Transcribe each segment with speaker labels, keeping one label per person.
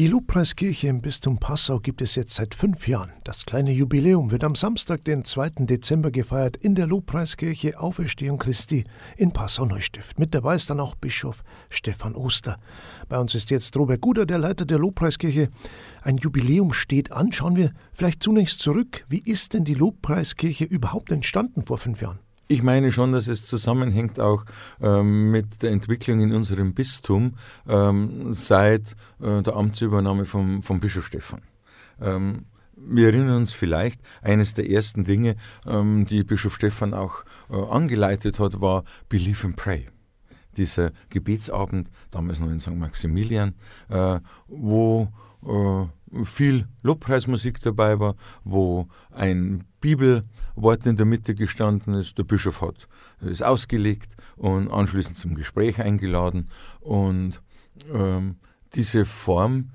Speaker 1: Die Lobpreiskirche im Bistum Passau gibt es jetzt seit fünf Jahren. Das kleine Jubiläum wird am Samstag, den 2. Dezember, gefeiert in der Lobpreiskirche Auferstehung Christi in Passau-Neustift. Mit dabei ist dann auch Bischof Stefan Oster. Bei uns ist jetzt Robert Guder, der Leiter der Lobpreiskirche. Ein Jubiläum steht an. Schauen wir vielleicht zunächst zurück. Wie ist denn die Lobpreiskirche überhaupt entstanden vor fünf Jahren?
Speaker 2: Ich meine schon, dass es zusammenhängt auch ähm, mit der Entwicklung in unserem Bistum ähm, seit äh, der Amtsübernahme vom, vom Bischof Stephan. Ähm, wir erinnern uns vielleicht, eines der ersten Dinge, ähm, die Bischof Stephan auch äh, angeleitet hat, war Believe and Pray. Dieser Gebetsabend, damals noch in St. Maximilian, äh, wo äh, viel Lobpreismusik dabei war, wo ein Bibelwort in der Mitte gestanden ist. Der Bischof hat es ausgelegt und anschließend zum Gespräch eingeladen. Und ähm, diese Form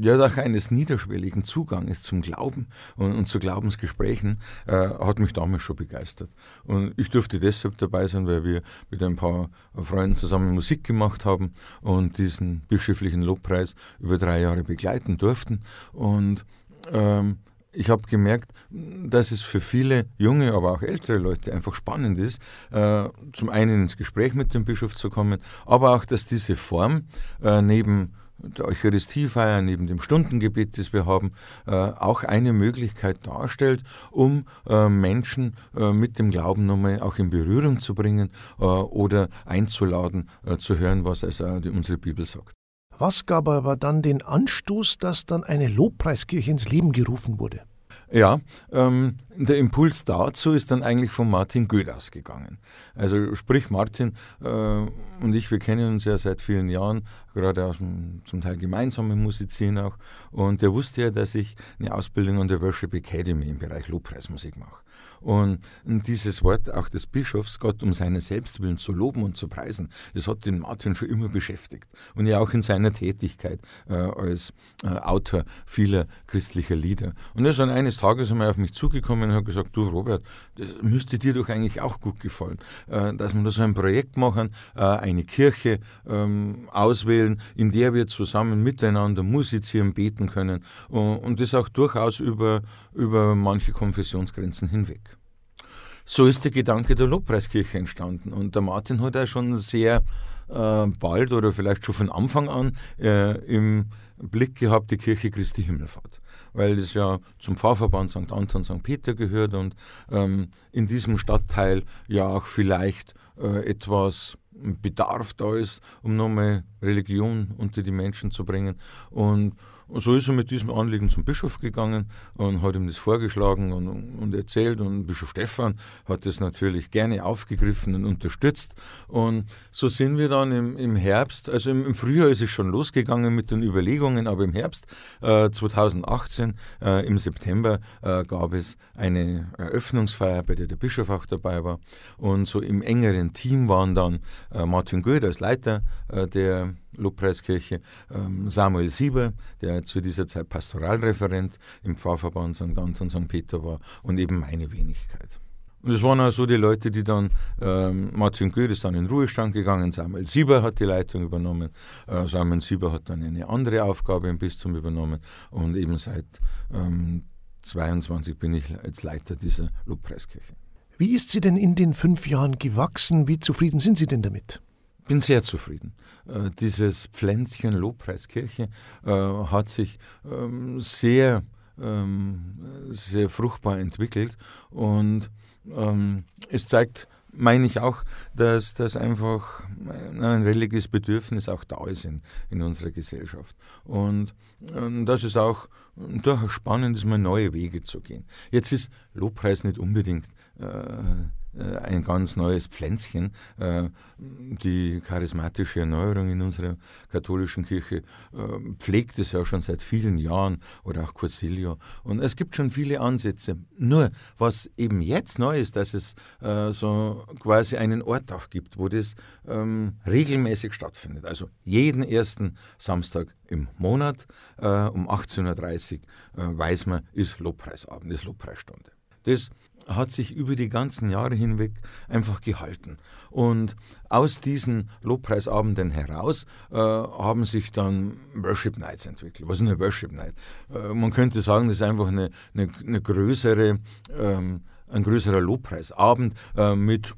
Speaker 2: ja, auch eines niederschwelligen Zuganges zum Glauben und, und zu Glaubensgesprächen äh, hat mich damals schon begeistert. Und ich durfte deshalb dabei sein, weil wir mit ein paar Freunden zusammen Musik gemacht haben und diesen bischöflichen Lobpreis über drei Jahre begleiten durften. Und ähm, ich habe gemerkt, dass es für viele junge, aber auch ältere Leute einfach spannend ist, äh, zum einen ins Gespräch mit dem Bischof zu kommen, aber auch, dass diese Form äh, neben der Eucharistiefeier, neben dem Stundengebet, das wir haben, äh, auch eine Möglichkeit darstellt, um äh, Menschen äh, mit dem Glauben nochmal auch in Berührung zu bringen oder einzuladen, zu hören, was also unsere Bibel sagt.
Speaker 1: Was gab aber dann den Anstoß, dass dann eine Lobpreiskirche ins Leben gerufen wurde?
Speaker 2: Ja, ähm, der Impuls dazu ist dann eigentlich von Martin Goeth ausgegangen. Also sprich Martin äh, und ich, wir kennen uns ja seit vielen Jahren, gerade aus dem zum Teil gemeinsamen Musizieren auch. Und der wusste ja, dass ich eine Ausbildung an der Worship Academy im Bereich Lobpreismusik mache. Und dieses Wort auch des Bischofs, Gott um seinen Selbstwillen zu loben und zu preisen, das hat den Martin schon immer beschäftigt. Und ja auch in seiner Tätigkeit äh, als äh, Autor vieler christlicher Lieder. Und er ist dann eines Tages einmal auf mich zugekommen und hat gesagt, du Robert, das müsste dir doch eigentlich auch gut gefallen, äh, dass wir da so ein Projekt machen, äh, eine Kirche ähm, auswählen, in der wir zusammen miteinander musizieren, beten können und, und das auch durchaus über, über manche Konfessionsgrenzen hinweg. So ist der Gedanke der Lobpreiskirche entstanden. Und der Martin hat auch schon sehr äh, bald oder vielleicht schon von Anfang an äh, im Blick gehabt, die Kirche Christi Himmelfahrt. Weil es ja zum Pfarrverband St. Anton, St. Peter gehört und ähm, in diesem Stadtteil ja auch vielleicht äh, etwas Bedarf da ist, um nochmal Religion unter die Menschen zu bringen. Und und so ist er mit diesem Anliegen zum Bischof gegangen und hat ihm das vorgeschlagen und, und erzählt. Und Bischof Stephan hat das natürlich gerne aufgegriffen und unterstützt. Und so sind wir dann im, im Herbst, also im, im, Frühjahr ist es schon losgegangen mit den Überlegungen, aber im Herbst äh, 2018, äh, im September, äh, gab es eine Eröffnungsfeier, bei der der Bischof auch dabei war. Und so im engeren Team waren dann äh, Martin Goeth als Leiter äh, der Lobpreiskirche, ähm, Samuel Sieber, der zu dieser Zeit Pastoralreferent im Pfarrverband St. Anton St. Peter war und eben meine Wenigkeit. Und es waren also die Leute, die dann, ähm, Martin Goeth ist dann in Ruhestand gegangen, Samuel Sieber hat die Leitung übernommen, äh, Samuel Sieber hat dann eine andere Aufgabe im Bistum übernommen und eben seit ähm, 22 bin ich als Leiter dieser Lobpreiskirche.
Speaker 1: Wie ist sie denn in den fünf Jahren gewachsen? Wie zufrieden sind Sie denn damit?
Speaker 2: Bin sehr zufrieden. Äh, dieses Pflänzchen Lobpreiskirche äh, hat sich ähm, sehr, ähm, sehr fruchtbar entwickelt und ähm, es zeigt, meine ich auch, dass das einfach ein religiöses Bedürfnis auch da ist in, in unserer Gesellschaft. Und, und das ist auch durchaus spannend, ist mal neue Wege zu gehen. Jetzt ist Lobpreis nicht unbedingt äh, äh, ein ganz neues Pflänzchen. Äh, die charismatische Erneuerung in unserer katholischen Kirche äh, pflegt es ja schon seit vielen Jahren oder auch Cursilio. Und es gibt schon viele Ansätze. Nur, was eben jetzt neu ist, dass es so quasi einen Ort auch gibt, wo das ähm, regelmäßig stattfindet. Also jeden ersten Samstag im Monat um 18.30 Uhr weiß man, ist Lobpreisabend, ist Lobpreisstunde. Das hat sich über die ganzen Jahre hinweg einfach gehalten. Und aus diesen Lobpreisabenden heraus äh, haben sich dann Worship Nights entwickelt. Was ist eine Worship Night? Äh, man könnte sagen, das ist einfach eine, eine, eine größere, ähm, ein größerer Lobpreisabend äh, mit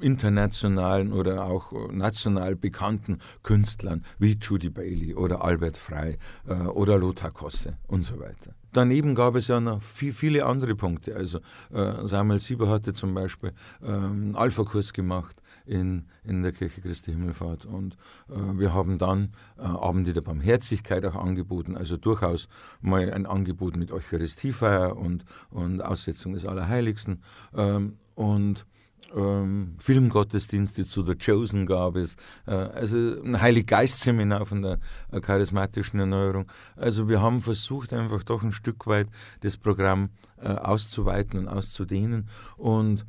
Speaker 2: internationalen oder auch national bekannten Künstlern wie Judy Bailey oder Albert Frey äh, oder Lothar Kosse und so weiter. Daneben gab es ja noch viel, viele andere Punkte. Also äh, Samuel Sieber hatte zum Beispiel äh, einen Alpha-Kurs gemacht in, in der Kirche Christi Himmelfahrt und äh, wir haben dann äh, Abende der Barmherzigkeit auch angeboten, also durchaus mal ein Angebot mit Eucharistiefeier und, und Aussetzung des Allerheiligsten ähm, und ähm, Filmgottesdienste zu The Chosen gab es, äh, also ein Heiliggeist-Seminar von der äh, charismatischen Erneuerung. Also wir haben versucht, einfach doch ein Stück weit das Programm äh, auszuweiten und auszudehnen. Und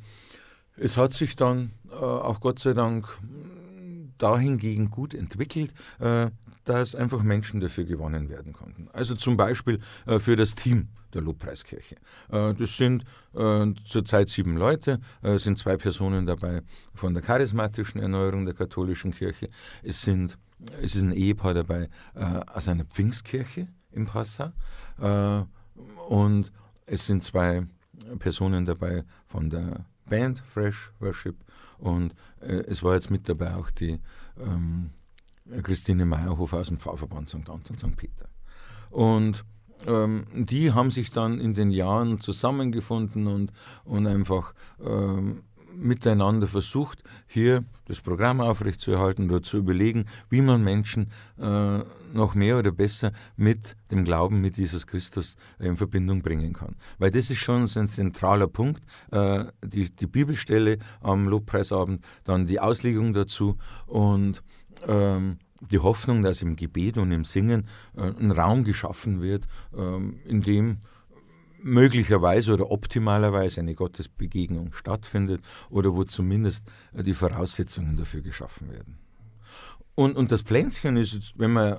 Speaker 2: es hat sich dann äh, auch Gott sei Dank dahingegen gut entwickelt, äh, dass einfach Menschen dafür gewonnen werden konnten. Also zum Beispiel äh, für das Team der Lobpreiskirche. Äh, das sind äh, zurzeit sieben Leute, sind zwei Personen dabei von der charismatischen Erneuerung der katholischen Kirche. Es, sind, es ist ein Ehepaar dabei aus einer Pfingstkirche in Passau. Und es sind zwei Personen dabei von der Band Fresh Worship und es war jetzt mit dabei auch die ähm, Christine Meyerhofer aus dem Pfarrverband St. Anton St. Peter. Und ähm, die haben sich dann in den Jahren zusammengefunden und, und einfach ähm, miteinander versucht, hier das Programm aufrechtzuerhalten oder zu überlegen, wie man Menschen äh, noch mehr oder besser mit dem Glauben mit Jesus Christus in Verbindung bringen kann. Weil das ist schon ein zentraler Punkt, äh, die, die Bibelstelle am Lobpreisabend, dann die Auslegung dazu und die Hoffnung, dass im Gebet und im Singen äh, ein Raum geschaffen wird, ähm, in dem möglicherweise oder optimalerweise eine Gottesbegegnung stattfindet oder wo zumindest äh, die Voraussetzungen dafür geschaffen werden. Und, und das Pflänzchen ist, wenn man,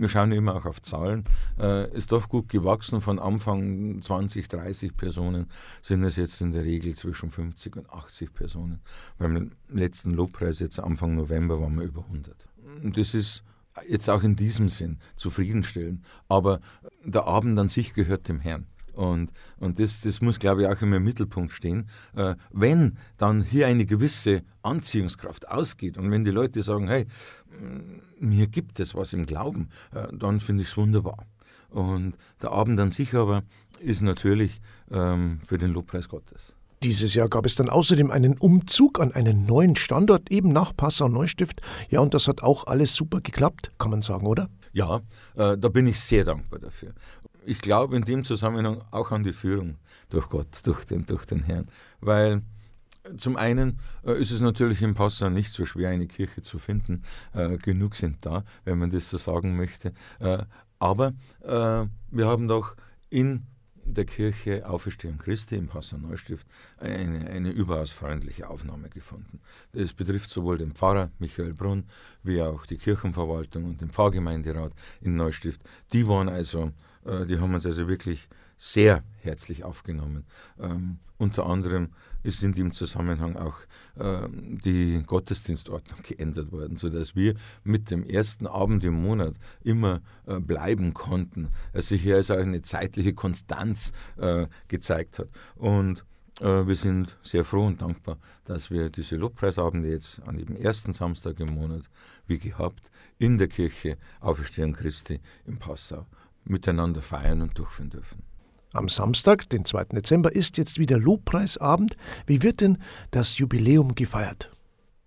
Speaker 2: wir schauen immer auch auf Zahlen, äh, ist doch gut gewachsen. Von Anfang 20, 30 Personen sind es jetzt in der Regel zwischen 50 und 80 Personen. Beim letzten Lobpreis jetzt Anfang November waren wir über 100. Und das ist jetzt auch in diesem Sinn zufriedenstellend. Aber der Abend an sich gehört dem Herrn. Und, und das, das muss, glaube ich, auch immer im Mittelpunkt stehen. Äh, wenn dann hier eine gewisse Anziehungskraft ausgeht und wenn die Leute sagen, hey, mir gibt es was im Glauben, äh, dann finde ich es wunderbar. Und der Abend an sich aber ist natürlich ähm, für den Lobpreis Gottes.
Speaker 1: Dieses Jahr gab es dann außerdem einen Umzug an einen neuen Standort, eben nach Passau-Neustift. Ja, und das hat auch alles super geklappt, kann man sagen, oder?
Speaker 2: Ja, äh, da bin ich sehr dankbar dafür. Ich glaube in dem Zusammenhang auch an die Führung durch Gott, durch den, durch den Herrn. Weil zum einen äh, ist es natürlich in Passau nicht so schwer, eine Kirche zu finden. Äh, genug sind da, wenn man das so sagen möchte. Äh, aber äh, wir haben doch in der Kirche Auferstehung Christi im Passau Neustift eine, eine überaus freundliche Aufnahme gefunden. Das betrifft sowohl den Pfarrer Michael Brunn wie auch die Kirchenverwaltung und den Pfarrgemeinderat in Neustift. Die waren also, äh, die haben uns also wirklich sehr herzlich aufgenommen. Ähm, unter anderem ist in dem Zusammenhang auch äh, die Gottesdienstordnung geändert worden, sodass wir mit dem ersten Abend im Monat immer äh, bleiben konnten. Also hier ist auch eine zeitliche Konstanz äh, gezeigt hat. Und äh, wir sind sehr froh und dankbar, dass wir diese Lobpreisabende jetzt an dem ersten Samstag im Monat, wie gehabt, in der Kirche Auferstehung Christi in Passau miteinander feiern und durchführen dürfen.
Speaker 1: Am Samstag, den 2. Dezember, ist jetzt wieder Lobpreisabend. Wie wird denn das Jubiläum gefeiert?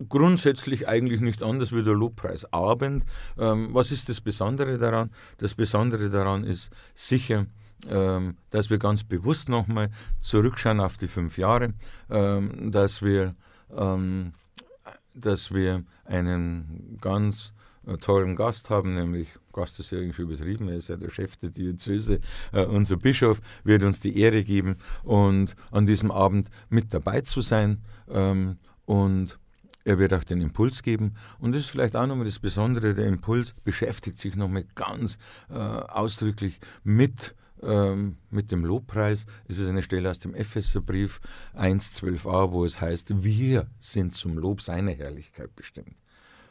Speaker 2: Grundsätzlich eigentlich nicht anders wie der Lobpreisabend. Ähm, was ist das Besondere daran? Das Besondere daran ist sicher, ähm, dass wir ganz bewusst nochmal zurückschauen auf die fünf Jahre, ähm, dass wir, ähm, dass wir einen ganz äh, tollen Gast haben, nämlich Gast ist ja irgendwie schon übertrieben, er ist ja der Chef der Diözese, äh, unser Bischof wird uns die Ehre geben und an diesem Abend mit dabei zu sein ähm, und er wird auch den Impuls geben. Und das ist vielleicht auch nochmal das Besondere, der Impuls beschäftigt sich nochmal ganz äh, ausdrücklich mit ähm, mit dem Lobpreis ist es eine Stelle aus dem Epheserbrief 1,12a, wo es heißt, wir sind zum Lob seiner Herrlichkeit bestimmt.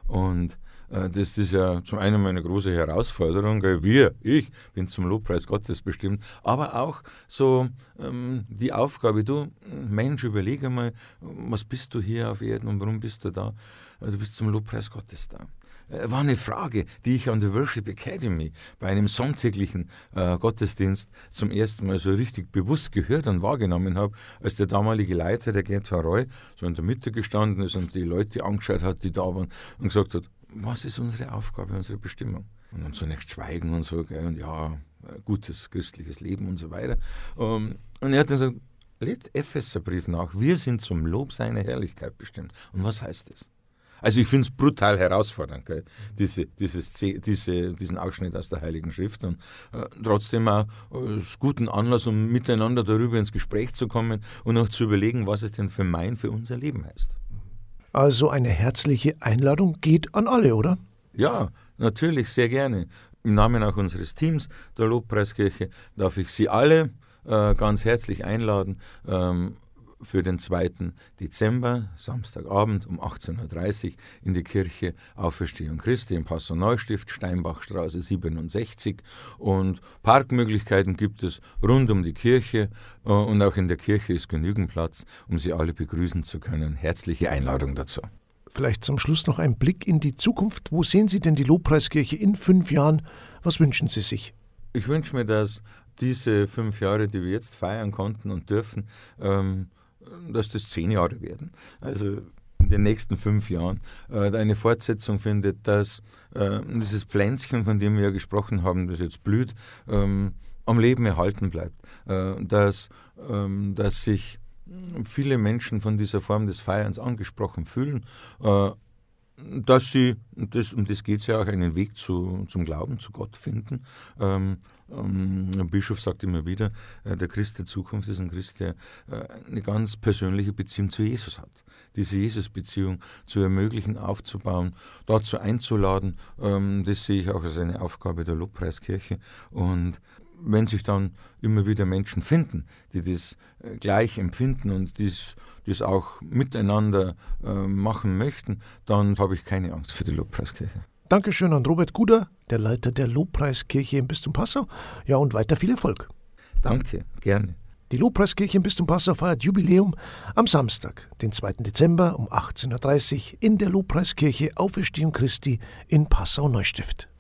Speaker 2: Und das ist ja zum einen meine große Herausforderung. Wir, ich bin zum Lobpreis Gottes bestimmt, aber auch so ähm, die Aufgabe, du Mensch, überlege mal, was bist du hier auf Erden und warum bist du da? Du bist zum Lobpreis Gottes da. Äh, war eine Frage, die ich an der Worship Academy bei einem sonntäglichen äh, Gottesdienst zum ersten Mal so richtig bewusst gehört und wahrgenommen habe, als der damalige Leiter, der Gerd Roy, so in der Mitte gestanden ist und die Leute angeschaut hat, die da waren und gesagt hat, was ist unsere Aufgabe, unsere Bestimmung? Und dann zunächst schweigen und so, gell, und ja, gutes christliches Leben und so weiter. Ähm, und er hat dann gesagt, lädt Epheserbrief nach, wir sind zum Lob seiner Herrlichkeit bestimmt. Und was heißt das? Also ich finde es brutal herausfordernd, gell? Diese, dieses, diese, diesen Ausschnitt aus der Heiligen Schrift und äh, trotzdem auch äh, guten Anlass, um miteinander darüber ins Gespräch zu kommen und auch zu überlegen, was es denn für mein, für unser Leben heißt.
Speaker 1: Also eine herzliche Einladung geht an alle, oder?
Speaker 2: Ja, natürlich, sehr gerne. Im Namen auch unseres Teams der Lobpreiskirche darf ich Sie alle äh, ganz herzlich einladen, ähm, für den 2. Dezember, Samstagabend um 18.30 Uhr in die Kirche Auferstehung Christi im Passau Neustift, Steinbachstraße 67. Und Parkmöglichkeiten gibt es rund um die Kirche äh, und auch in der Kirche ist genügend Platz, um Sie alle begrüßen zu können. Herzliche Einladung dazu.
Speaker 1: Vielleicht zum Schluss noch ein Blick in die Zukunft. Wo sehen Sie denn die Lobpreiskirche in fünf Jahren? Was wünschen Sie sich?
Speaker 2: Ich wünsche mir, dass diese fünf Jahre, die wir jetzt feiern konnten und dürfen, ähm, dass das zehn Jahre werden. Also in den nächsten fünf Jahren äh, eine Fortsetzung findet, dass äh, dieses Pflänzchen, von dem wir ja gesprochen haben, das jetzt blüht, ähm, am Leben erhalten bleibt. Äh, dass, ähm, dass sich viele Menschen von dieser Form des Feierns angesprochen fühlen, äh, dass sie, das, um das geht es ja auch, einen Weg zu, zum Glauben, zu Gott finden. Ähm, ähm, ein Bischof sagt immer wieder, äh, der Christ der Zukunft ist ein Christ, der äh, eine ganz persönliche Beziehung zu Jesus hat. Diese Jesus-Beziehung zu ermöglichen, aufzubauen, dazu einzuladen, ähm, das sehe ich auch als eine Aufgabe der Lobpreiskirche. Und wenn sich dann immer wieder Menschen finden, die das äh, gleich empfinden und dies, das auch miteinander machen möchten, dann habe ich keine Angst für die Lobpreiskirche.
Speaker 1: Dankeschön an Robert Guder, der Leiter der Lobpreiskirche im Bistum Passau. Ja, und weiter viel Erfolg.
Speaker 2: Danke, gerne.
Speaker 1: Die Lobpreiskirche im Bistum Passau feiert Jubiläum am Samstag, den 2. Dezember um 18.30 Uhr in der Lobpreiskirche Auferstehung Christi in Passau-Neustift.